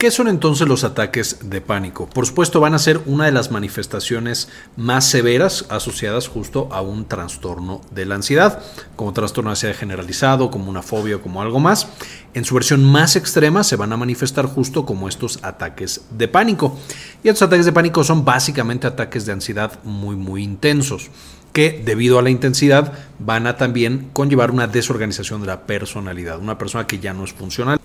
¿Qué son entonces los ataques de pánico? Por supuesto van a ser una de las manifestaciones más severas asociadas justo a un trastorno de la ansiedad, como trastorno de ansiedad generalizado, como una fobia o como algo más. En su versión más extrema se van a manifestar justo como estos ataques de pánico. Y estos ataques de pánico son básicamente ataques de ansiedad muy muy intensos que debido a la intensidad van a también conllevar una desorganización de la personalidad, una persona que ya no es funcional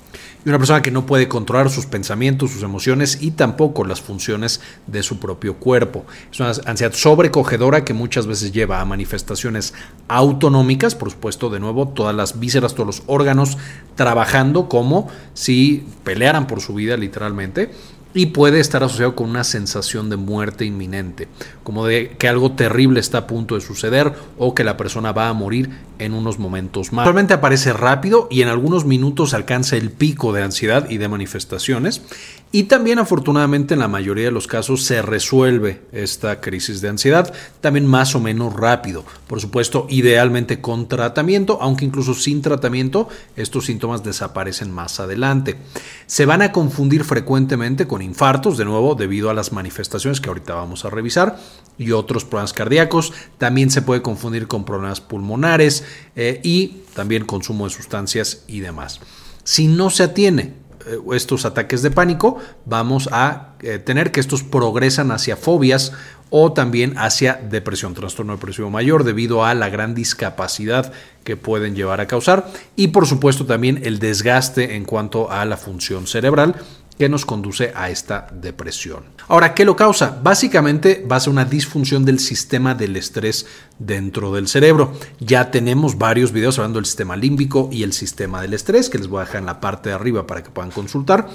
y una persona que no puede controlar sus pensamientos, sus emociones y tampoco las funciones de su propio cuerpo. Es una ansiedad sobrecogedora que muchas veces lleva a manifestaciones autonómicas, por supuesto, de nuevo, todas las vísceras, todos los órganos trabajando como si pelearan por su vida literalmente y puede estar asociado con una sensación de muerte inminente, como de que algo terrible está a punto de suceder o que la persona va a morir en unos momentos más. Actualmente aparece rápido y en algunos minutos alcanza el pico de ansiedad y de manifestaciones y también afortunadamente en la mayoría de los casos se resuelve esta crisis de ansiedad también más o menos rápido. Por supuesto, idealmente con tratamiento, aunque incluso sin tratamiento estos síntomas desaparecen más adelante. Se van a confundir frecuentemente con infartos, de nuevo, debido a las manifestaciones que ahorita vamos a revisar, y otros problemas cardíacos. También se puede confundir con problemas pulmonares eh, y también consumo de sustancias y demás. Si no se atiene eh, estos ataques de pánico, vamos a eh, tener que estos progresan hacia fobias o también hacia depresión, trastorno depresivo mayor, debido a la gran discapacidad que pueden llevar a causar y por supuesto también el desgaste en cuanto a la función cerebral que nos conduce a esta depresión. Ahora, ¿qué lo causa? Básicamente va a ser una disfunción del sistema del estrés dentro del cerebro. Ya tenemos varios videos hablando del sistema límbico y el sistema del estrés, que les voy a dejar en la parte de arriba para que puedan consultar.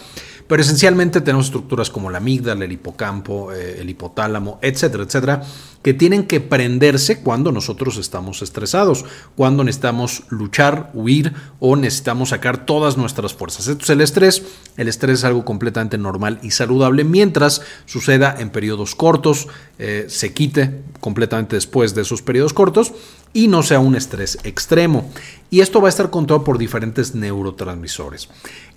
Pero esencialmente tenemos estructuras como la amígdala, el hipocampo, eh, el hipotálamo, etcétera, etcétera, que tienen que prenderse cuando nosotros estamos estresados, cuando necesitamos luchar, huir o necesitamos sacar todas nuestras fuerzas. Esto es el estrés. El estrés es algo completamente normal y saludable mientras suceda en periodos cortos, eh, se quite completamente después de esos periodos cortos y no sea un estrés extremo. Y esto va a estar controlado por diferentes neurotransmisores.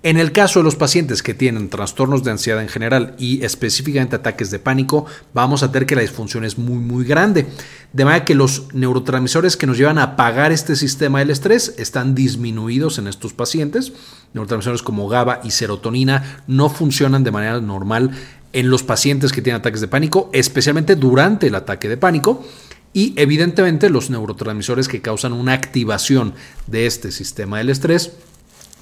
En el caso de los pacientes que tienen trastornos de ansiedad en general y específicamente ataques de pánico, vamos a tener que la disfunción es muy muy grande. De manera que los neurotransmisores que nos llevan a apagar este sistema del estrés están disminuidos en estos pacientes. Neurotransmisores como GABA y serotonina no funcionan de manera normal en los pacientes que tienen ataques de pánico, especialmente durante el ataque de pánico y evidentemente los neurotransmisores que causan una activación de este sistema del estrés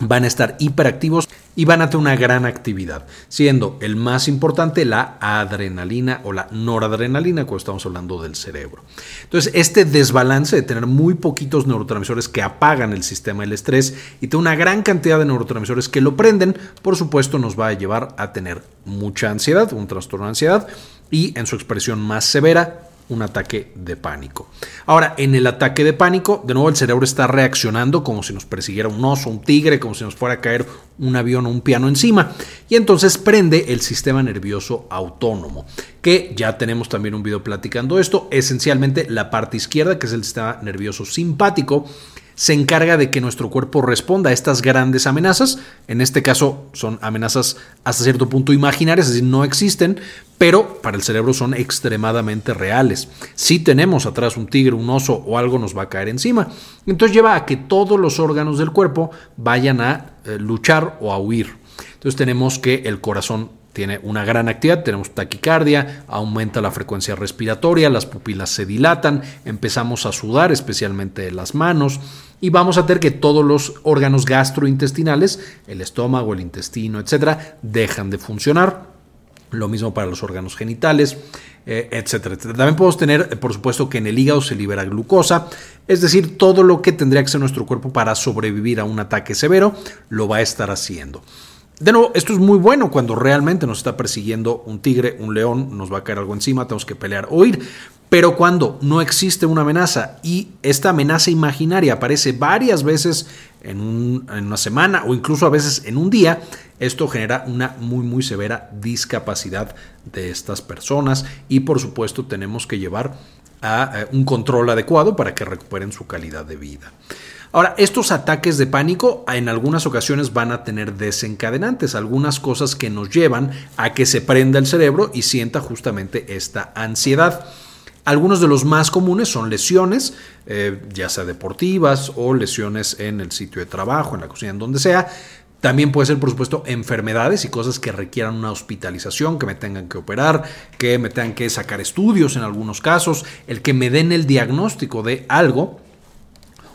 van a estar hiperactivos y van a tener una gran actividad, siendo el más importante la adrenalina o la noradrenalina cuando estamos hablando del cerebro. Entonces, este desbalance de tener muy poquitos neurotransmisores que apagan el sistema del estrés y tener una gran cantidad de neurotransmisores que lo prenden, por supuesto nos va a llevar a tener mucha ansiedad, un trastorno de ansiedad y en su expresión más severa, un ataque de pánico. Ahora, en el ataque de pánico, de nuevo el cerebro está reaccionando como si nos persiguiera un oso, un tigre, como si nos fuera a caer un avión o un piano encima. Y entonces prende el sistema nervioso autónomo, que ya tenemos también un video platicando esto. Esencialmente la parte izquierda, que es el sistema nervioso simpático, se encarga de que nuestro cuerpo responda a estas grandes amenazas. En este caso son amenazas hasta cierto punto imaginarias, es decir, no existen, pero para el cerebro son extremadamente reales. Si tenemos atrás un tigre, un oso o algo nos va a caer encima. Entonces lleva a que todos los órganos del cuerpo vayan a eh, luchar o a huir. Entonces tenemos que el corazón tiene una gran actividad, tenemos taquicardia, aumenta la frecuencia respiratoria, las pupilas se dilatan, empezamos a sudar, especialmente las manos, y vamos a tener que todos los órganos gastrointestinales, el estómago, el intestino, etcétera, dejan de funcionar. Lo mismo para los órganos genitales, eh, etcétera, etcétera. También podemos tener, por supuesto, que en el hígado se libera glucosa, es decir, todo lo que tendría que ser nuestro cuerpo para sobrevivir a un ataque severo, lo va a estar haciendo. De nuevo, esto es muy bueno cuando realmente nos está persiguiendo un tigre, un león, nos va a caer algo encima, tenemos que pelear o ir. Pero cuando no existe una amenaza y esta amenaza imaginaria aparece varias veces en, una semana o incluso a veces en un día, esto genera una muy muy severa discapacidad de estas personas y por supuesto tenemos que llevar a un control adecuado para que recuperen su calidad de vida. Ahora, estos ataques de pánico en algunas ocasiones van a tener desencadenantes, algunas cosas que nos llevan a que se prenda el cerebro y sienta justamente esta ansiedad. Algunos de los más comunes son lesiones, eh, ya sea deportivas o lesiones en el sitio de trabajo, en la cocina, en donde sea. También puede ser, por supuesto, enfermedades y cosas que requieran una hospitalización, que me tengan que operar, que me tengan que sacar estudios en algunos casos, el que me den el diagnóstico de algo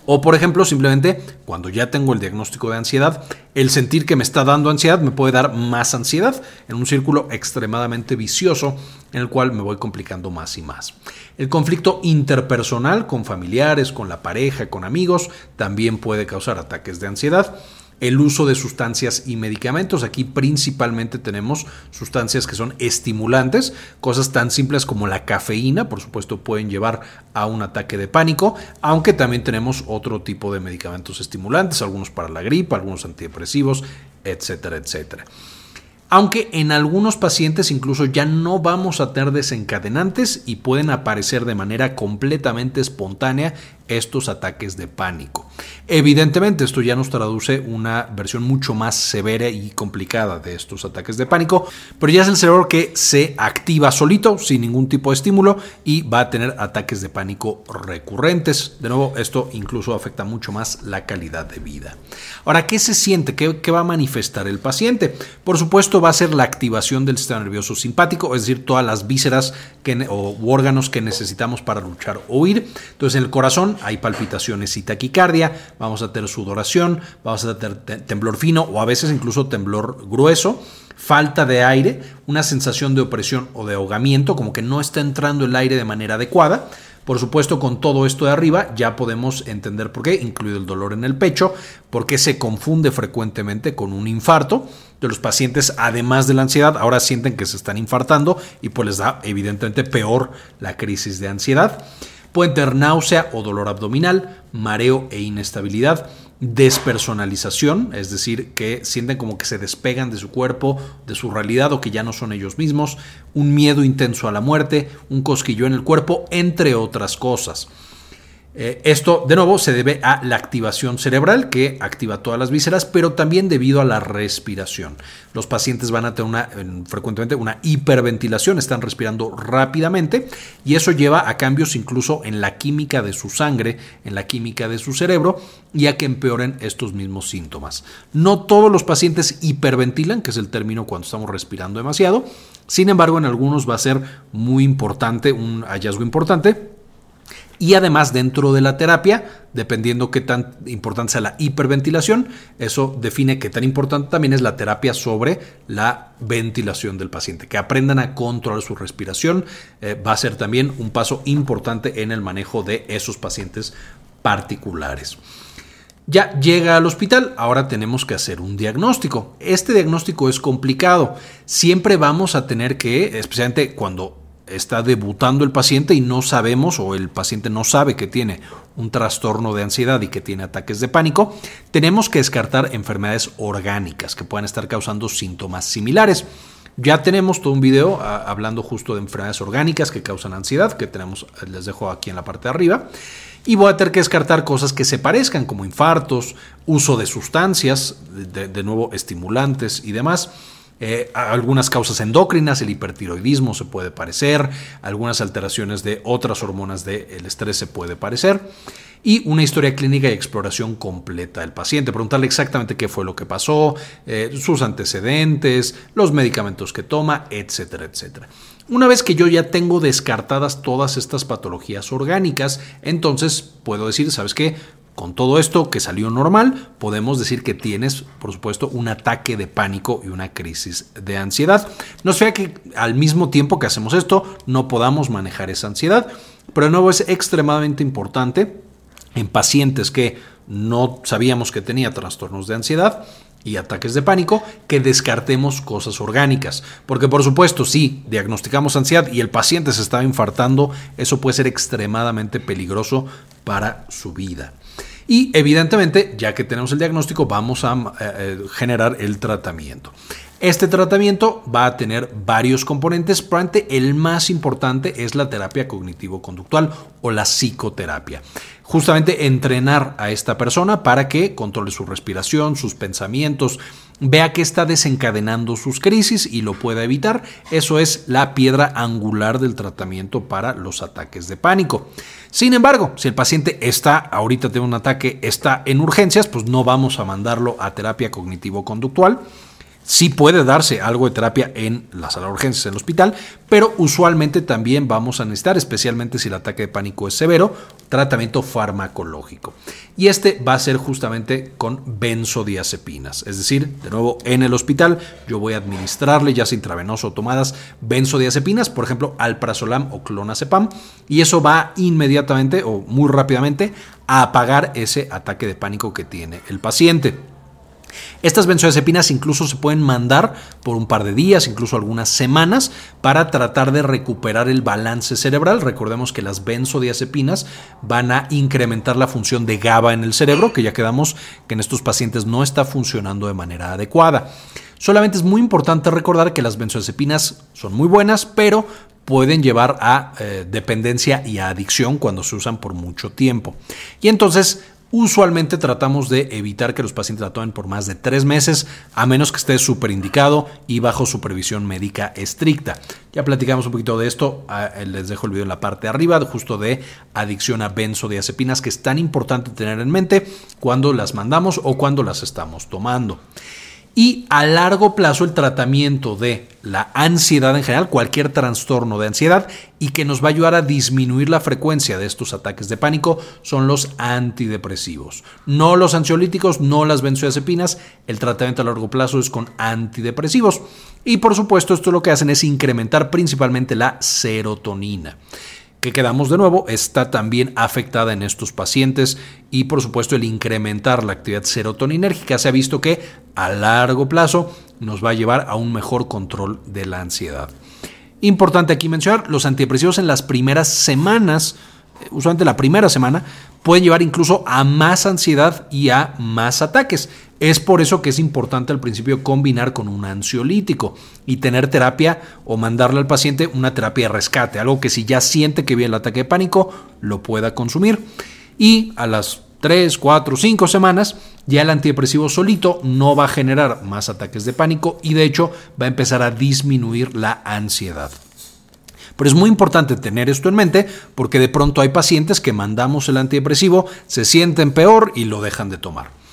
o por ejemplo, simplemente cuando ya tengo el diagnóstico de ansiedad, el sentir que me está dando ansiedad me puede dar más ansiedad en un círculo extremadamente vicioso en el cual me voy complicando más y más. El conflicto interpersonal con familiares, con la pareja, con amigos, también puede causar ataques de ansiedad el uso de sustancias y medicamentos. Aquí principalmente tenemos sustancias que son estimulantes, cosas tan simples como la cafeína, por supuesto pueden llevar a un ataque de pánico, aunque también tenemos otro tipo de medicamentos estimulantes, algunos para la gripa, algunos antidepresivos, etcétera, etcétera aunque en algunos pacientes incluso ya no vamos a tener desencadenantes y pueden aparecer de manera completamente espontánea estos ataques de pánico. Evidentemente esto ya nos traduce una versión mucho más severa y complicada de estos ataques de pánico, pero ya es el cerebro que se activa solito sin ningún tipo de estímulo y va a tener ataques de pánico recurrentes. De nuevo, esto incluso afecta mucho más la calidad de vida. Ahora, ¿qué se siente? ¿Qué, va a manifestar el paciente? Por supuesto va a ser la activación del sistema nervioso simpático, es decir, todas las vísceras o órganos que necesitamos para luchar o huir. Entonces en el corazón hay palpitaciones y taquicardia, vamos a tener sudoración, vamos a tener temblor fino o a veces incluso temblor grueso, falta de aire, una sensación de opresión o de ahogamiento, como que no está entrando el aire de manera adecuada. Por supuesto, con todo esto de arriba ya podemos entender por qué, incluido el dolor en el pecho, por qué se confunde frecuentemente con un infarto. De los pacientes, además de la ansiedad, ahora sienten que se están infartando y pues les da evidentemente peor la crisis de ansiedad. Pueden tener náusea o dolor abdominal, mareo e inestabilidad, despersonalización, es decir, que sienten como que se despegan de su cuerpo, de su realidad o que ya no son ellos mismos, un miedo intenso a la muerte, un cosquillo en el cuerpo, entre otras cosas. Eh, esto, de nuevo, se debe a la activación cerebral que activa todas las vísceras, pero también debido a la respiración. Los pacientes van a tener frecuentemente una hiperventilación, están respirando rápidamente y eso lleva a cambios incluso en la química de su sangre, en la química de su cerebro y a que empeoren estos mismos síntomas. No todos los pacientes hiperventilan, que es el término cuando estamos respirando demasiado. Sin embargo, en algunos va a ser muy importante, un hallazgo importante y además dentro de la terapia, dependiendo qué tan importante sea la hiperventilación, eso define qué tan importante también es la terapia sobre la ventilación del paciente. Que aprendan a controlar su respiración eh, va a ser también un paso importante en el manejo de esos pacientes particulares. Ya llega al hospital, ahora tenemos que hacer un diagnóstico. Este diagnóstico es complicado. Siempre vamos a tener que, especialmente cuando está debutando el paciente y no sabemos o el paciente no sabe que tiene un trastorno de ansiedad y que tiene ataques de pánico, tenemos que descartar enfermedades orgánicas que puedan estar causando síntomas similares. Ya tenemos todo un video ah, hablando justo de enfermedades orgánicas que causan ansiedad, que tenemos, les dejo aquí en la parte de arriba. Y voy a tener que descartar cosas que se parezcan, como infartos, uso de sustancias, de nuevo estimulantes y demás. Eh, algunas causas endocrinas, el hipertiroidismo se puede parecer, algunas alteraciones de otras hormonas del estrés se puede parecer, y una historia clínica y exploración completa del paciente, preguntarle exactamente qué fue lo que pasó, eh, sus antecedentes, los medicamentos que toma, etcétera, etcétera. Una vez que yo ya tengo descartadas todas estas patologías orgánicas, entonces puedo decir, ¿sabes qué? Con todo esto que salió normal, podemos decir que tienes, por supuesto, un ataque de pánico y una crisis de ansiedad. No sea que al mismo tiempo que hacemos esto no podamos manejar esa ansiedad, pero de nuevo es extremadamente importante en pacientes que no sabíamos que tenía trastornos de ansiedad y ataques de pánico, que descartemos cosas orgánicas. Porque por supuesto, si diagnosticamos ansiedad y el paciente se estaba infartando, eso puede ser extremadamente peligroso para su vida. Y evidentemente, ya que tenemos el diagnóstico, vamos a eh, eh, generar el tratamiento. Este tratamiento va a tener varios componentes, probablemente el más importante es la terapia cognitivo-conductual o la psicoterapia. Justamente entrenar a esta persona para que controle su respiración, sus pensamientos, vea que está desencadenando sus crisis y lo pueda evitar. Eso es la piedra angular del tratamiento para los ataques de pánico. Sin embargo, si el paciente está, ahorita tiene un ataque, está en urgencias, pues no vamos a mandarlo a terapia cognitivo-conductual Sí puede darse algo de terapia en la sala de urgencias, en el hospital, pero usualmente también vamos a necesitar, especialmente si el ataque de pánico es severo, tratamiento farmacológico. Y este va a ser justamente con benzodiazepinas. Es decir, de nuevo, en el hospital yo voy a administrarle, ya sea intravenoso o tomadas, benzodiazepinas, por ejemplo, alprazolam o clonazepam, y eso va inmediatamente o muy rápidamente a apagar ese ataque de pánico que tiene el paciente. Estas benzodiazepinas incluso se pueden mandar por un par de días, incluso algunas semanas, para tratar de recuperar el balance cerebral. Recordemos que las benzodiazepinas van a incrementar la función de GABA en el cerebro, que ya quedamos que en estos pacientes no está funcionando de manera adecuada. Solamente es muy importante recordar que las benzodiazepinas son muy buenas, pero pueden llevar a eh, dependencia y a adicción cuando se usan por mucho tiempo. Y entonces Usualmente tratamos de evitar que los pacientes la tomen por más de tres meses, a menos que esté súper indicado y bajo supervisión médica estricta. Ya platicamos un poquito de esto, ah, les dejo el video en la parte de arriba, justo de adicción a benzodiazepinas, que es tan importante tener en mente cuando las mandamos o cuando las estamos tomando y a largo plazo el tratamiento de la ansiedad en general, cualquier trastorno de ansiedad y que nos va a ayudar a disminuir la frecuencia de estos ataques de pánico son los antidepresivos. No los ansiolíticos, no las benzodiazepinas, el tratamiento a largo plazo es con antidepresivos. Y por supuesto esto lo que hacen es incrementar principalmente la serotonina que quedamos de nuevo está también afectada en estos pacientes y por supuesto el incrementar la actividad serotoninérgica se ha visto que a largo plazo nos va a llevar a un mejor control de la ansiedad. Importante aquí mencionar, los antidepresivos en las primeras semanas, eh, usualmente la primera semana, pueden llevar incluso a más ansiedad y a más ataques. Es por eso que es importante al principio combinar con un ansiolítico y tener terapia o mandarle al paciente una terapia de rescate, algo que si ya siente que viene el ataque de pánico, lo pueda consumir. Y a las 3, 4, 5 semanas, ya el antidepresivo solito no va a generar más ataques de pánico y de hecho va a empezar a disminuir la ansiedad. Pero es muy importante tener esto en mente porque de pronto hay pacientes que mandamos el antidepresivo, se sienten peor y lo dejan de tomar.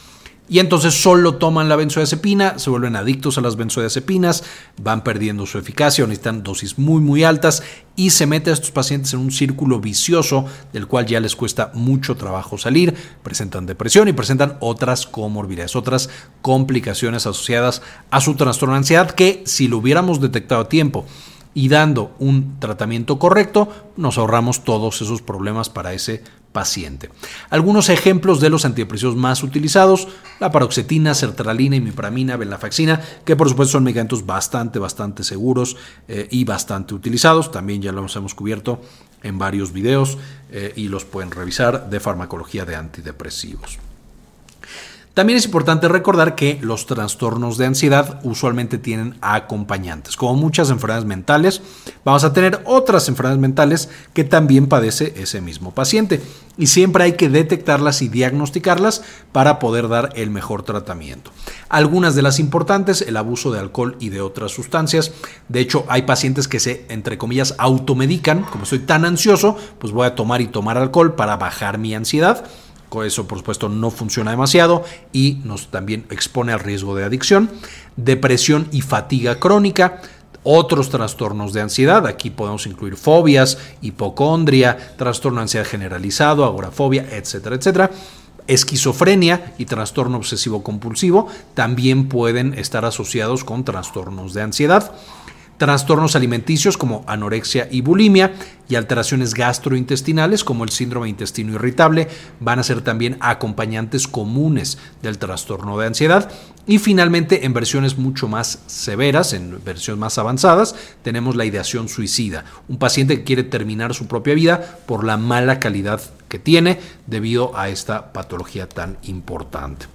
Y entonces solo toman la benzodiazepina, se vuelven adictos a las benzodiazepinas, van perdiendo su eficacia, necesitan dosis muy muy altas y se mete a estos pacientes en un círculo vicioso del cual ya les cuesta mucho trabajo salir, presentan depresión y presentan otras comorbilidades, otras complicaciones asociadas a su trastorno de ansiedad que si lo hubiéramos detectado a tiempo y dando un tratamiento correcto, nos ahorramos todos esos problemas para ese paciente. Algunos ejemplos de los antidepresivos más utilizados, la paroxetina, sertralina, imipramina, venlafaxina, que por supuesto son medicamentos bastante, bastante seguros eh, y bastante utilizados. También ya los hemos cubierto en varios videos eh, y los pueden revisar de farmacología de antidepresivos. También es importante recordar que los trastornos de ansiedad usualmente tienen acompañantes. Como muchas enfermedades mentales, vamos a tener otras enfermedades mentales que también padece ese mismo paciente. Y siempre hay que detectarlas y diagnosticarlas para poder dar el mejor tratamiento. Algunas de las importantes, el abuso de alcohol y de otras sustancias. De hecho, hay pacientes que se, entre comillas, automedican. Como estoy tan ansioso, pues voy a tomar y tomar alcohol para bajar mi ansiedad eso, por supuesto, no funciona demasiado y nos también expone al riesgo de adicción. Depresión y fatiga crónica. Otros trastornos de ansiedad, aquí podemos incluir fobias, hipocondria, trastorno de ansiedad generalizado, agorafobia, etcétera, etcétera esquizofrenia y trastorno obsesivo compulsivo también pueden estar asociados con trastornos de ansiedad trastornos alimenticios como anorexia y bulimia y alteraciones gastrointestinales como el síndrome de intestino irritable van a ser también acompañantes comunes del trastorno de ansiedad. Y finalmente, en versiones mucho más severas, en versiones más avanzadas, tenemos la ideación suicida. Un paciente que quiere terminar su propia vida por la mala calidad que tiene debido a esta patología tan importante.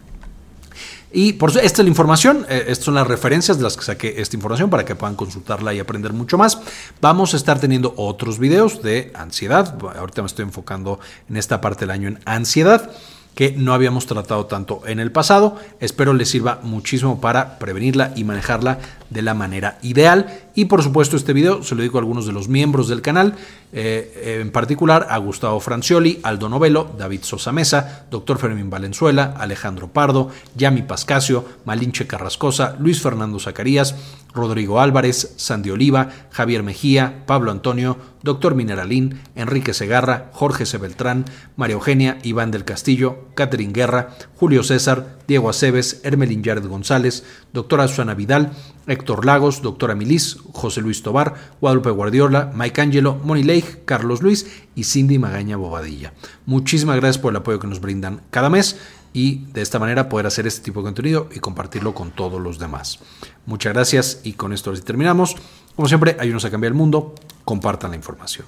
Y por esta es la información, eh, estas son las referencias de las que saqué esta información para que puedan consultarla y aprender mucho más. Vamos a estar teniendo otros videos de ansiedad. Ahorita me estoy enfocando en esta parte del año en ansiedad que no habíamos tratado tanto en el pasado. Espero les sirva muchísimo para prevenirla y manejarla de la manera ideal. Y por supuesto este video se lo dedico a algunos de los miembros del canal, eh, en particular a Gustavo Francioli, Aldo Novelo, David Sosa Mesa, Dr. Fermín Valenzuela, Alejandro Pardo, Yami Pascasio, Malinche Carrascosa, Luis Fernando Zacarías, Rodrigo Álvarez, Sandy Oliva, Javier Mejía, Pablo Antonio, Dr. Mineralín, Enrique Segarra, Jorge C. Beltrán, María Eugenia, Iván del Castillo, Catherine Guerra, Julio César, Diego Aceves, Hermelín Yared González, doctora Susana Vidal, Héctor Lagos, doctora Milis, José Luis Tobar, Guadalupe Guardiola, Mike Angelo, Moni Leigh, Carlos Luis y Cindy Magaña Bobadilla. Muchísimas gracias por el apoyo que nos brindan cada mes y de esta manera poder hacer este tipo de contenido y compartirlo con todos los demás. Muchas gracias y con esto terminamos. Como siempre, ayúdenos a cambiar el mundo, compartan la información.